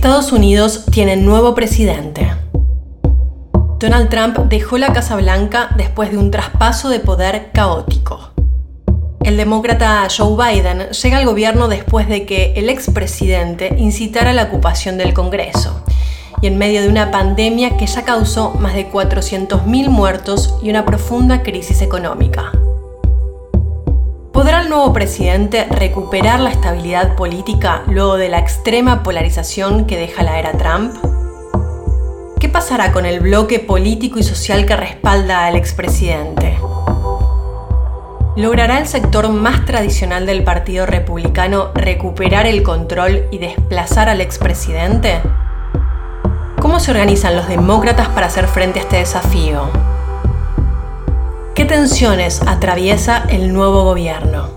Estados Unidos tiene nuevo presidente. Donald Trump dejó la Casa Blanca después de un traspaso de poder caótico. El demócrata Joe Biden llega al gobierno después de que el expresidente incitara la ocupación del Congreso y en medio de una pandemia que ya causó más de 400.000 muertos y una profunda crisis económica. ¿Podrá el nuevo presidente recuperar la estabilidad política luego de la extrema polarización que deja la era Trump? ¿Qué pasará con el bloque político y social que respalda al expresidente? ¿Logrará el sector más tradicional del Partido Republicano recuperar el control y desplazar al expresidente? ¿Cómo se organizan los demócratas para hacer frente a este desafío? ¿Qué tensiones atraviesa el nuevo gobierno?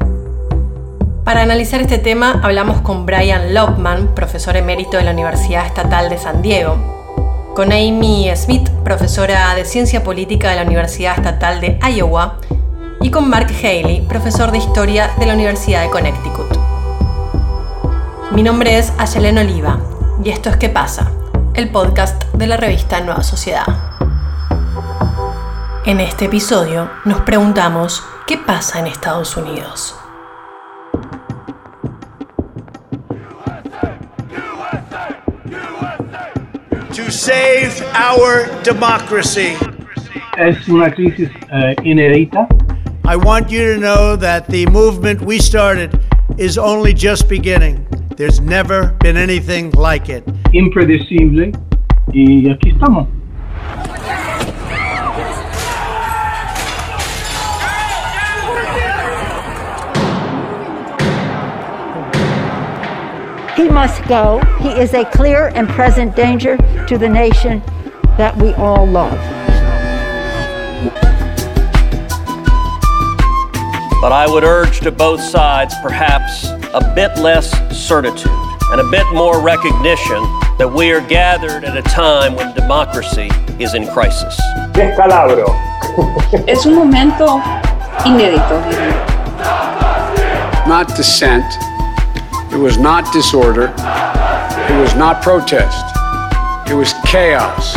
Para analizar este tema hablamos con Brian Lopman, profesor emérito de la Universidad Estatal de San Diego, con Amy Smith, profesora de Ciencia Política de la Universidad Estatal de Iowa, y con Mark Haley, profesor de Historia de la Universidad de Connecticut. Mi nombre es Ayelen Oliva y esto es ¿Qué pasa? El podcast de la revista Nueva Sociedad. En este episodio nos preguntamos qué pasa en Estados Unidos. To save our democracy. Es una crisis uh, inédita. I want you to know that the movement we started is only just beginning. There's never been anything like it. Impredecible. Y aquí estamos. He must go. He is a clear and present danger to the nation that we all love. But I would urge to both sides perhaps a bit less certitude and a bit more recognition that we are gathered at a time when democracy is in crisis. Descalabro. es un momento inédito, diría. Not dissent. It was not disorder. It was not protest. It was chaos.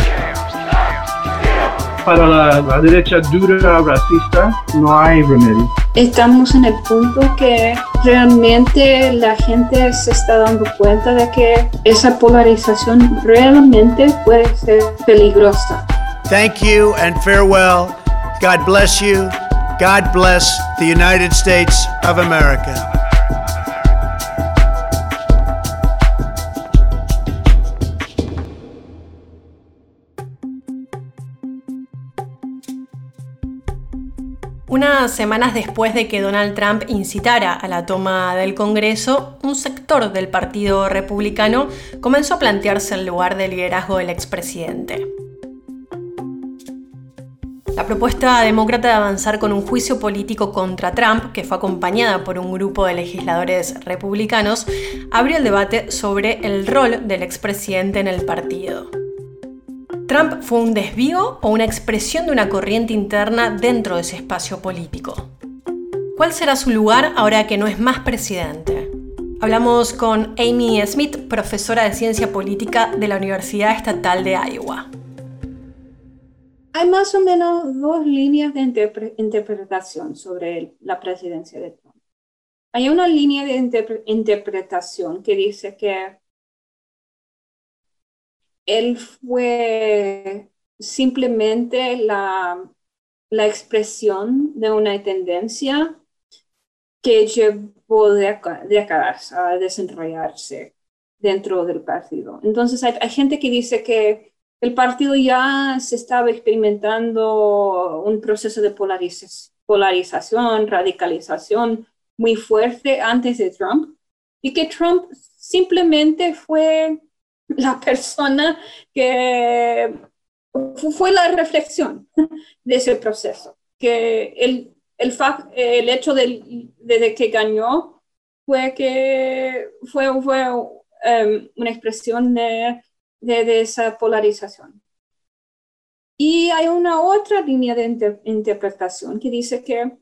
Para la, la derecha dura racista no hay remedio. Estamos en el punto que realmente la gente se está dando cuenta de que esa polarización realmente puede ser peligrosa. Thank you and farewell. God bless you. God bless the United States of America. Unas semanas después de que Donald Trump incitara a la toma del Congreso, un sector del Partido Republicano comenzó a plantearse el lugar de liderazgo del expresidente. La propuesta demócrata de avanzar con un juicio político contra Trump, que fue acompañada por un grupo de legisladores republicanos, abrió el debate sobre el rol del expresidente en el partido. ¿Trump fue un desvío o una expresión de una corriente interna dentro de ese espacio político? ¿Cuál será su lugar ahora que no es más presidente? Hablamos con Amy Smith, profesora de ciencia política de la Universidad Estatal de Iowa. Hay más o menos dos líneas de interpretación sobre la presidencia de Trump. Hay una línea de interpretación que dice que él fue simplemente la, la expresión de una tendencia que llevó de décadas a desenrollarse dentro del partido. Entonces hay, gente que dice que el partido ya se estaba experimentando un proceso de polarización, radicalización muy fuerte antes de Trump y que Trump simplemente fue la persona que fue la reflexión de ese proceso, que el, el, hecho de, que ganó fue que fue, fue em, una expresión de, de, esa polarización. Y hay una otra línea de interpretación que dice que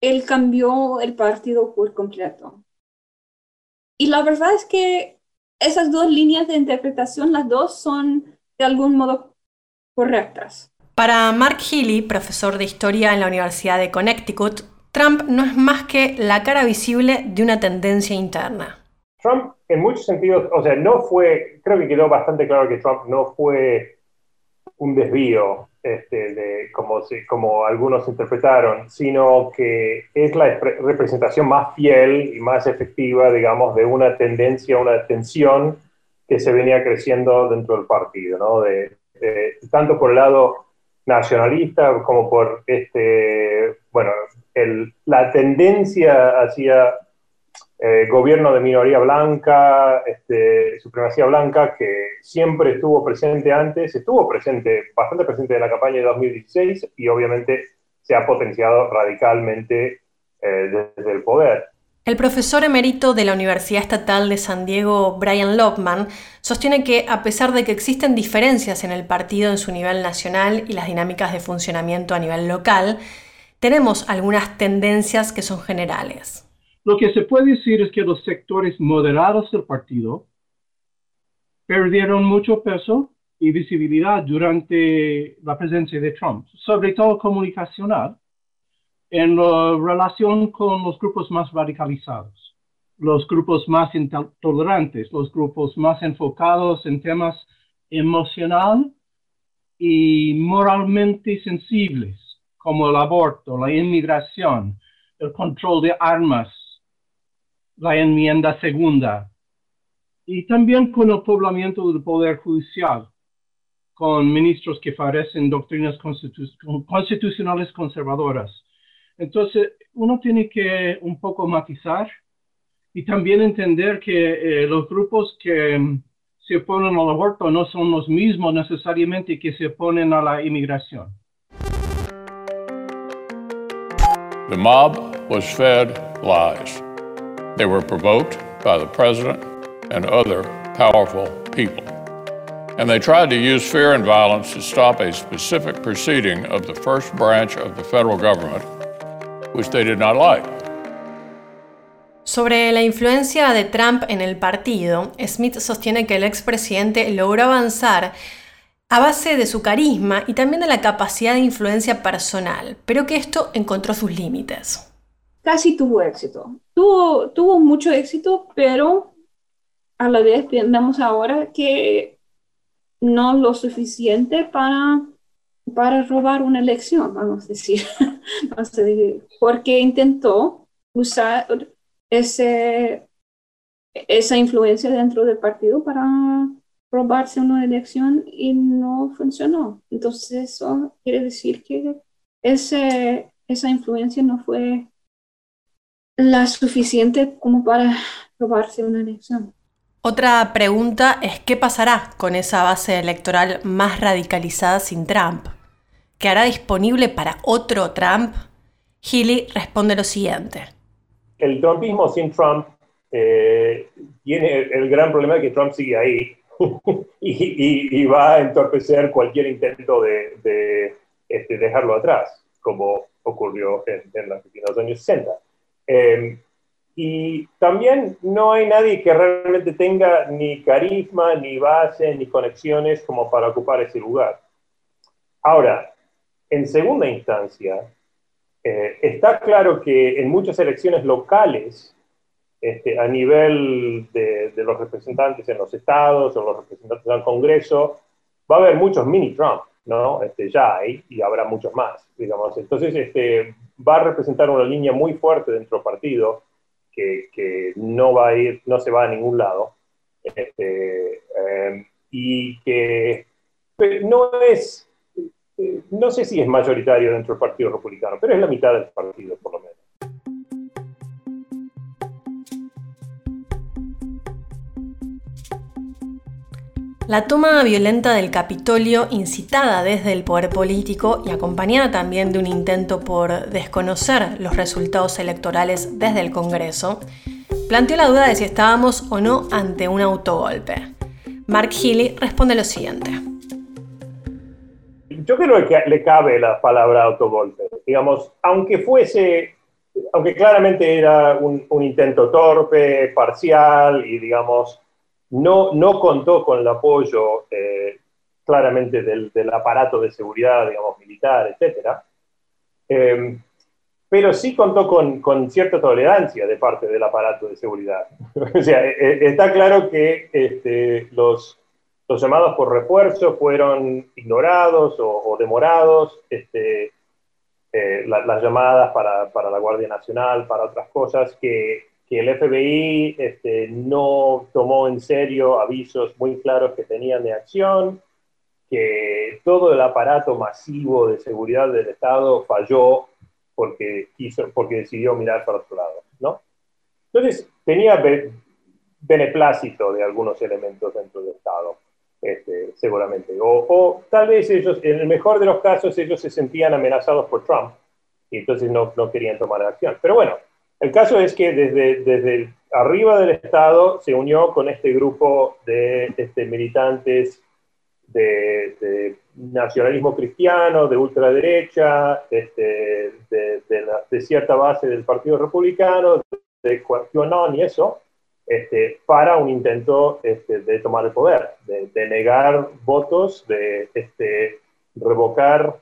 él cambió el partido por completo. Y la verdad es que esas dos líneas de interpretación, las dos son de algún modo correctas. Para Mark Healy, profesor de historia en la Universidad de Connecticut, Trump no es más que la cara visible de una tendencia interna. Trump, en muchos sentidos, o sea, no fue, creo que quedó bastante claro que Trump no fue un desvío, este, de, como, como algunos interpretaron, sino que es la representación más fiel y más efectiva, digamos, de una tendencia, una tensión que se venía creciendo dentro del partido, ¿no? De, tanto por el lado nacionalista como por este, bueno, el, la tendencia hacia eh, gobierno de minoría blanca, este, supremacía blanca, que siempre estuvo presente antes, estuvo presente, bastante presente en la campaña de 2016 y obviamente se ha potenciado radicalmente eh, desde el poder. El profesor emérito de la Universidad Estatal de San Diego, Brian Lockman, sostiene que a pesar de que existen diferencias en el partido en su nivel nacional y las dinámicas de funcionamiento a nivel local, tenemos algunas tendencias que son generales. Lo que se puede decir es que los sectores moderados del partido perdieron mucho peso y visibilidad durante la presencia de Trump, sobre todo comunicacional, en relación con los grupos más radicalizados, los grupos más intolerantes, los grupos más enfocados en temas emocional y moralmente sensibles, como el aborto, la inmigración, el control de armas, la enmienda segunda, y también con el poblamiento del poder judicial, con ministros que parecen doctrinas constitucionales conservadoras. Entonces, uno tiene que un poco matizar y también entender que eh, los grupos que mm, se oponen al aborto no son los mismos necesariamente que se oponen a la inmigración. The mob was fed lies. They were provoked by the president and other powerful people. And they tried to use fear and violence to stop a specific proceeding of the first branch of the federal government which they did not like. Sobre la influencia de Trump en el partido, Smith sostiene que el expresidente logró avanzar a base de su carisma y también de la capacidad de influencia personal, pero que esto encontró sus límites. Casi tuvo éxito. Tuvo, tuvo mucho éxito, pero a la vez vemos ahora que no lo suficiente para para robar una elección, vamos a decir, porque intentó usar ese, esa influencia dentro del partido para robarse una elección y no funcionó. Entonces eso quiere decir que ese, esa influencia no fue la suficiente como para robarse una elección. Otra pregunta es qué pasará con esa base electoral más radicalizada sin Trump. ¿Quedará disponible para otro Trump? Healy responde lo siguiente. El trumpismo sin Trump eh, tiene el gran problema de que Trump sigue ahí y, va a entorpecer cualquier intento de, este, dejarlo atrás, como ocurrió en, los años 60. Y también no hay nadie que realmente tenga ni carisma, ni base, ni conexiones como para ocupar ese lugar. Ahora, en segunda instancia, eh, está claro que en muchas elecciones locales, este, a nivel de, los representantes en los estados o los representantes del Congreso, va a haber muchos mini Trump, ¿no? Este, ya hay y habrá muchos más, digamos. Entonces, este, va a representar una línea muy fuerte dentro del partido que, no va a ir, no se va a ningún lado, este, em, y que no es, no sé si es mayoritario dentro del Partido Republicano, pero es la mitad del partido, por lo menos. La toma violenta del Capitolio, incitada desde el poder político y acompañada también de un intento por desconocer los resultados electorales desde el Congreso, planteó la duda de si estábamos o no ante un autogolpe. Mark Healy responde lo siguiente. Yo creo que le cabe la palabra autogolpe. Digamos, aunque fuese, aunque claramente era un, un intento torpe, parcial y digamos, no, no contó con el apoyo eh, claramente del, del, aparato de seguridad, digamos, militar, etc. Eh, pero sí contó con, con, cierta tolerancia de parte del aparato de seguridad. o sea, está claro que este, los, los llamados por refuerzo fueron ignorados o, demorados. Este, eh, las llamadas para, para, la Guardia Nacional, para otras cosas, que, que el FBI este, no tomó en serio avisos muy claros que tenían de acción, que todo el aparato masivo de seguridad del Estado falló porque, quiso, porque decidió mirar para otro lado. ¿no? Entonces, tenía beneplácito de algunos elementos dentro del Estado. Este, seguramente. O, o, tal vez ellos, en el mejor de los casos, ellos se sentían amenazados por Trump y entonces no, no querían tomar acción. Pero bueno, el caso es que desde, desde arriba del Estado se unió con este grupo de este, militantes de, de, nacionalismo cristiano, de ultraderecha, este, de, de, cierta base del Partido Republicano, de QAnon y eso, este, para un intento este, de tomar el poder, de, negar votos, de este, revocar,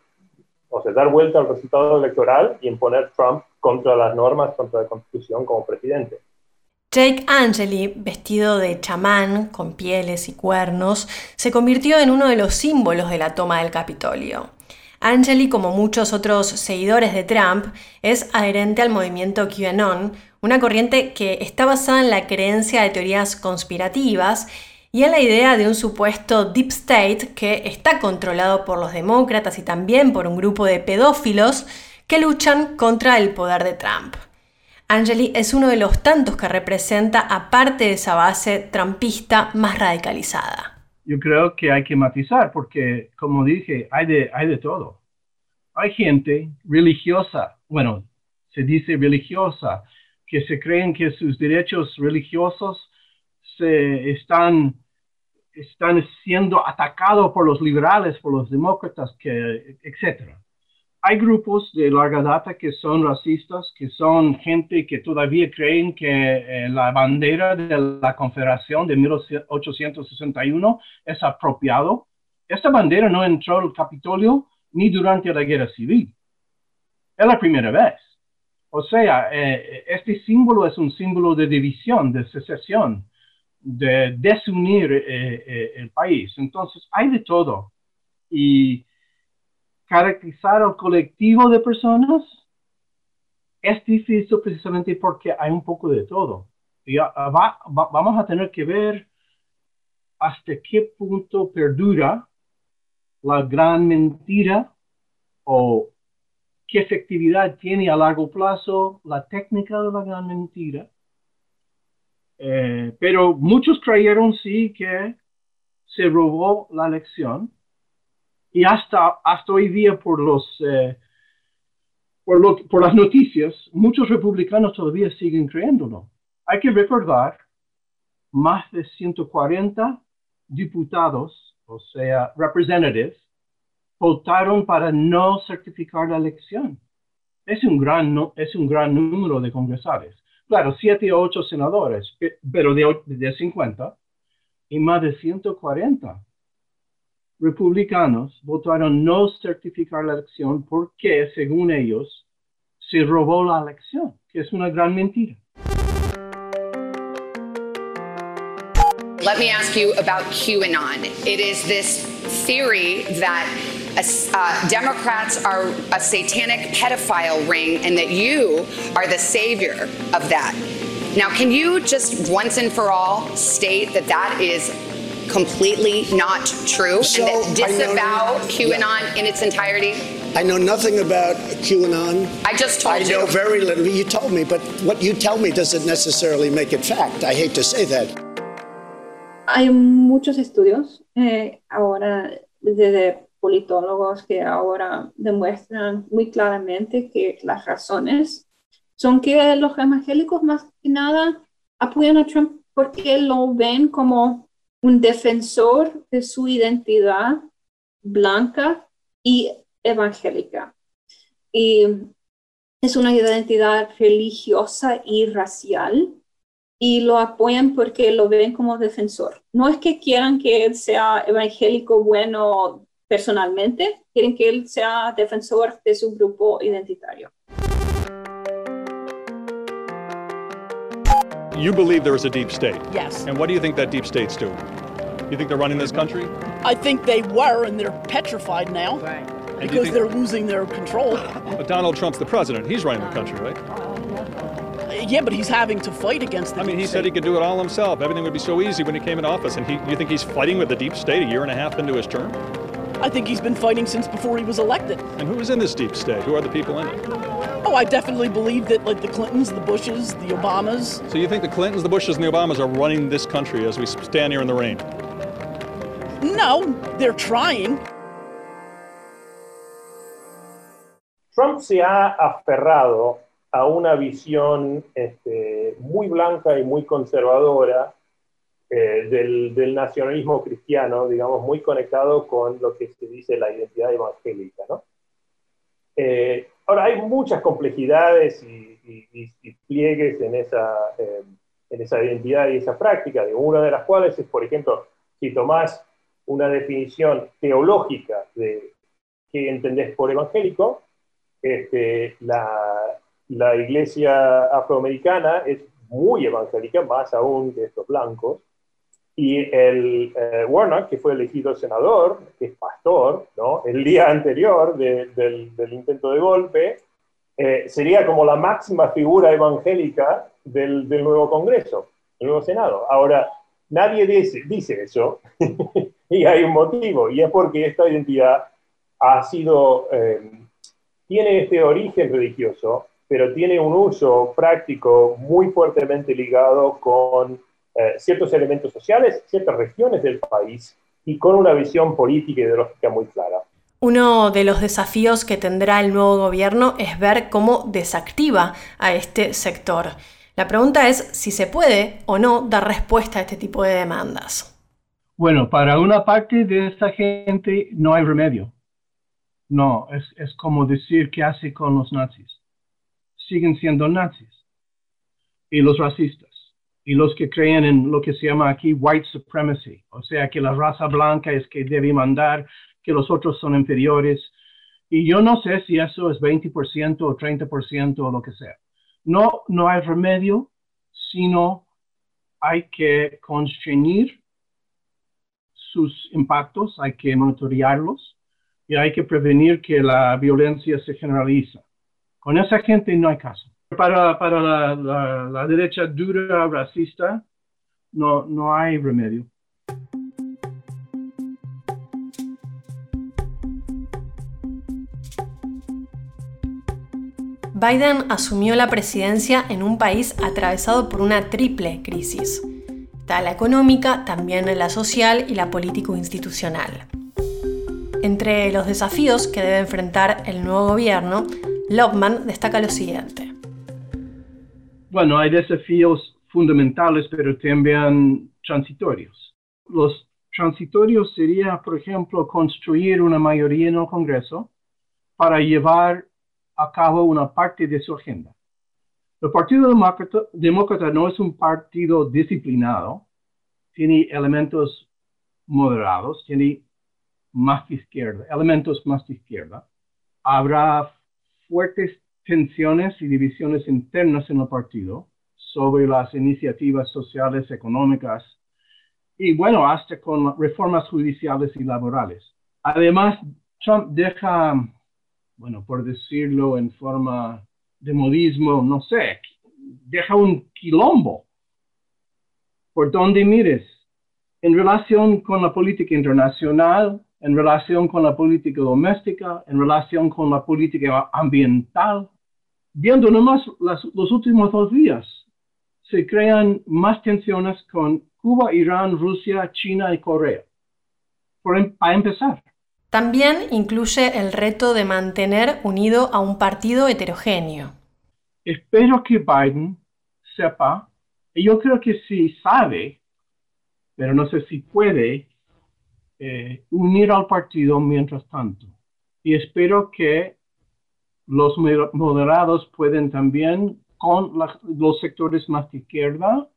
o sea, dar vuelta al resultado electoral y imponer Trump contra las normas, contra la Constitución como presidente. Jake Angeli, vestido de chamán, con pieles y cuernos, se convirtió en uno de los símbolos de la toma del Capitolio. Angeli, como muchos otros seguidores de Trump, es adherente al movimiento QAnon, una corriente que está basada en la creencia de teorías conspirativas y en la idea de un supuesto deep state que está controlado por los demócratas y también por un grupo de pedófilos que luchan contra el poder de Trump. Angeli es uno de los tantos que representa, aparte de esa base trumpista más radicalizada. Yo creo que hay que matizar porque, como dije, hay de, hay de todo. Hay gente religiosa, bueno, se dice religiosa, que se creen que sus derechos religiosos se están, están siendo atacados por los liberales, por los demócratas, etc. Hay grupos de larga data que son racistas, que son gente que todavía creen que eh, la bandera de la Confederación de 1861 es apropiado. Esta bandera no entró al Capitolio ni durante la Guerra Civil. Es la primera vez. O sea, eh, este símbolo es un símbolo de división, de secesión, de desunir eh, eh, el país. Entonces, hay de todo. Y caracterizar al colectivo de personas es difícil precisamente porque hay un poco de todo. Y vamos a tener que ver hasta qué punto perdura la gran mentira o qué efectividad tiene a largo plazo la técnica de la gran mentira. Eh, pero muchos creyeron sí que se robó la elección y hasta, hasta hoy día por, los, eh, por, lo, por las noticias, muchos republicanos todavía siguen creyéndolo. Hay que recordar, más de 140 diputados, o sea, representatives, votaron para no certificar la elección. Es un gran, es un gran número de congresales. Claro, siete o ocho senadores, pero de, de 50 y más de 140 republicanos votaron no certificar la elección porque, según ellos, se robó la elección, que es una gran mentira. Let me ask you about QAnon. It is this theory that uh, Democrats are a satanic pedophile ring and that you are the savior of that. Now, can you just once and for all state that that is completely not true so and that disavow know, QAnon yeah. in its entirety? I know nothing about QAnon. I just told I you. I know very little. You told me, but what you tell me doesn't necessarily make it fact. I hate to say that. Hay muchos estudios eh, ahora de politólogos que ahora demuestran muy claramente que las razones son que los evangélicos más que nada apoyan a Trump porque lo ven como un defensor de su identidad blanca y evangélica. Y es una identidad religiosa y racial. y lo apoyan porque lo ven como defensor. No es que quieran que él sea evangélico bueno personalmente, quieren que él sea defensor de su grupo identitario. You believe there is a deep state. Yes. And what do you think that deep state's doing? You think they're running this country? I think they were, and they're petrified now And do you because think- they're losing their control. But Donald Trump's the president. He's running the country, right? Yeah, but he's having to fight against the I mean, deep he said he could do it all himself. Everything would be so easy when he came into office. And he, you think he's fighting with the deep state a year and a half into his term? I think he's been fighting since before he was elected. And who is in this deep state? Who are the people in it? I definitely believe that, like the Clintons, the Bushes, the Obamas. So you think the Clintons, the Bushes, and the Obamas are running this country as we stand here in the rain? No, they're trying. Trump se ha aferrado a una visión este, muy blanca y muy conservadora eh, del, del nacionalismo cristiano, digamos, muy conectado con lo que se dice la identidad evangélica. ¿no? Eh, ahora, hay muchas complejidades y, pliegues en esa, eh, en esa identidad y esa práctica, de una de las cuales es, por ejemplo, si tomás una definición teológica de qué entendés por evangélico, este, la, la iglesia afroamericana es muy evangélica, más aún que estos blancos, y el eh, Warnock, que fue elegido senador, que es pastor, ¿no? el día anterior de- del, del intento de golpe, eh, sería como la máxima figura evangélica del, del nuevo Congreso, del nuevo Senado. Ahora, nadie dice, dice eso, y hay un motivo, y es porque esta identidad ha sido, eh, tiene este origen religioso, pero tiene un uso práctico muy fuertemente ligado con eh, ciertos elementos sociales, ciertas regiones del país y con una visión política y ideológica muy clara. Uno de los desafíos que tendrá el nuevo gobierno es ver cómo desactiva a este sector. La pregunta es si se puede o no dar respuesta a este tipo de demandas. Bueno, para una parte de esta gente no hay remedio. No, es, es como decir qué hace con los nazis. Siguen siendo nazis. Y los racistas. Y los que creen en lo que se llama aquí white supremacy. O sea, que la raza blanca es que debe mandar, que los otros son inferiores. Y yo no sé si eso es 20% o 30% o lo que sea. No, no hay remedio, sino hay que constreñir sus impactos, hay que monitorearlos y hay que prevenir que la violencia se generaliza. Con esa gente no hay caso. Para, para la, la- derecha dura, racista, no, no hay remedio. Biden asumió la presidencia en un país atravesado por una triple crisis. Está la económica, también la social y la político-institucional. Entre los desafíos que debe enfrentar el nuevo gobierno, Lobman destaca lo siguiente. Bueno, hay desafíos fundamentales, pero también transitorios. Los transitorios sería, por ejemplo, construir una mayoría en el Congreso para llevar a cabo una parte de su agenda. El Partido Demócrata, no es un partido disciplinado, tiene elementos moderados, tiene más de izquierda, elementos más de izquierda. Habrá fuertes tensiones y divisiones internas en el partido sobre las iniciativas sociales, económicas y bueno, hasta con reformas judiciales y laborales. Además, Trump deja, bueno, por decirlo en forma de modismo, no sé, deja un quilombo por donde mires en relación con la política internacional, en relación con la política doméstica, en relación con la política ambiental. Viendo nomás las- los últimos dos días, se crean más tensiones con Cuba, Irán, Rusia, China y Corea. Por em- para empezar. También incluye el reto de mantener unido a un partido heterogéneo. Espero que Biden sepa, y yo creo que sí sabe, pero no sé si puede, eh, unir al partido mientras tanto. Y espero que los mo- moderados pueden también, con los sectores más de izquierda,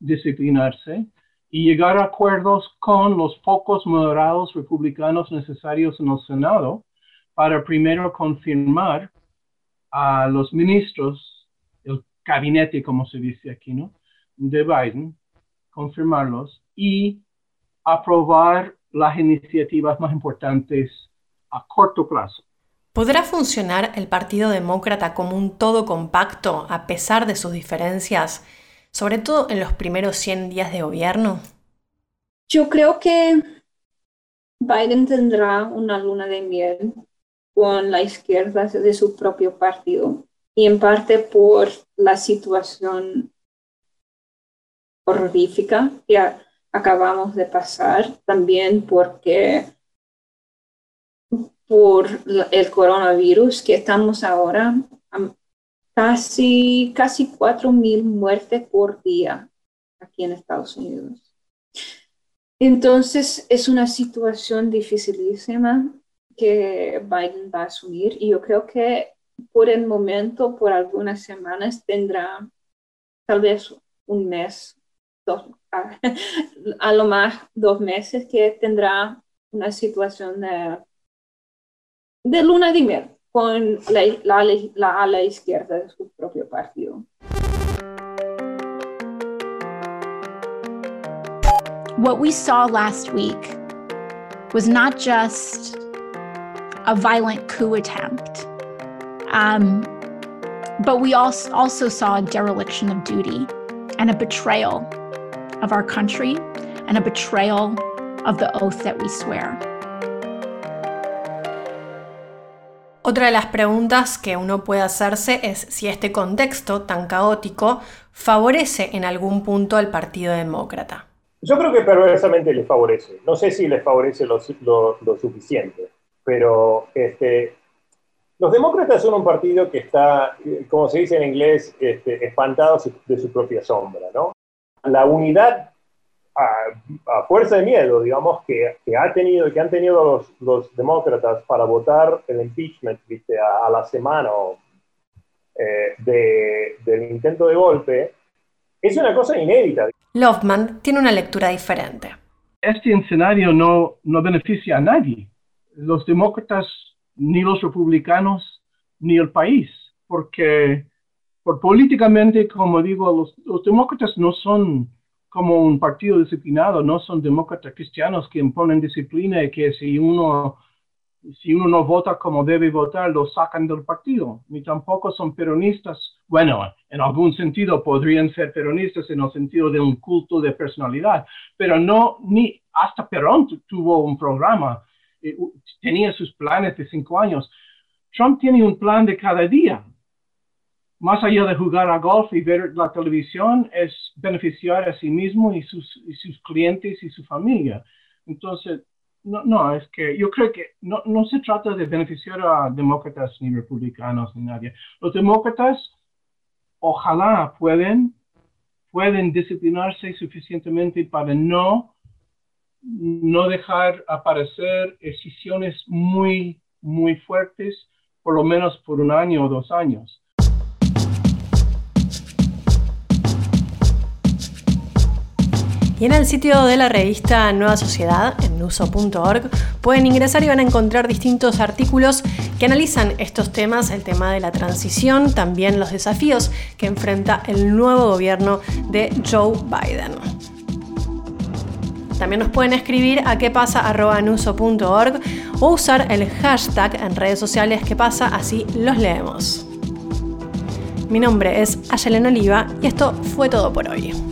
disciplinarse y llegar a acuerdos con los pocos moderados republicanos necesarios en el Senado para primero confirmar a los ministros, el gabinete, como se dice aquí, ¿no? De Biden, confirmarlos y aprobar las iniciativas más importantes a corto plazo. ¿Podrá funcionar el Partido Demócrata como un todo compacto a pesar de sus diferencias, sobre todo en los primeros 100 días de gobierno? Yo creo que Biden tendrá una luna de miel con la izquierda de su propio partido y en parte por la situación horrífica que acabamos de pasar, también porque por el coronavirus que estamos ahora, casi, casi 4.000 muertes por día aquí en Estados Unidos. Entonces es una situación dificilísima que Biden va a asumir y yo creo que por el momento, por algunas semanas, tendrá tal vez un mes, dos, a, lo más dos meses que tendrá una situación de, de luna con la, la, la ala izquierda de su propio partido. What we saw last week was not just a violent coup attempt, um, but we also saw a dereliction of duty and a betrayal of our country and a betrayal of the oath that we swear. Otra de las preguntas que uno puede hacerse es si este contexto tan caótico favorece en algún punto al Partido Demócrata. Yo creo que perversamente les favorece. No sé si les favorece lo, lo, suficiente, pero este, los demócratas son un partido que está, como se dice en inglés, este, espantado de su propia sombra. ¿no? La unidad a, fuerza de miedo, digamos, que, que, ha tenido, que han tenido los, los demócratas para votar el impeachment ¿viste? A, la semana eh, de, del intento de golpe, es una cosa inédita. Lofman tiene una lectura diferente. Este escenario no, no beneficia a nadie, los demócratas, ni los republicanos, ni el país, porque por políticamente, como digo, los, los demócratas no son como un partido disciplinado, no son demócratas cristianos que imponen disciplina y que si uno, si uno no vota como debe votar, lo sacan del partido, ni tampoco son peronistas. Bueno, en algún sentido podrían ser peronistas en el sentido de un culto de personalidad, pero no, ni hasta Perón tuvo un programa, eh, tenía sus planes de cinco años. Trump tiene un plan de cada día más allá de jugar a golf y ver la televisión, es beneficiar a sí mismo y sus, sus clientes y su familia. Entonces, no, no, es que yo creo que no, no se trata de beneficiar a demócratas ni republicanos ni nadie. Los demócratas, ojalá pueden, pueden disciplinarse suficientemente para no, no dejar aparecer decisiones muy, muy fuertes, por lo menos por un año o dos años Y en el sitio de la revista Nueva Sociedad, en nuso.org, pueden ingresar y van a encontrar distintos artículos que analizan estos temas, el tema de la transición, también los desafíos que enfrenta el nuevo gobierno de Joe Biden. También nos pueden escribir a quepasa.nuso.org o usar el hashtag en redes sociales que pasa, así los leemos. Mi nombre es Ayelen Oliva y esto fue todo por hoy.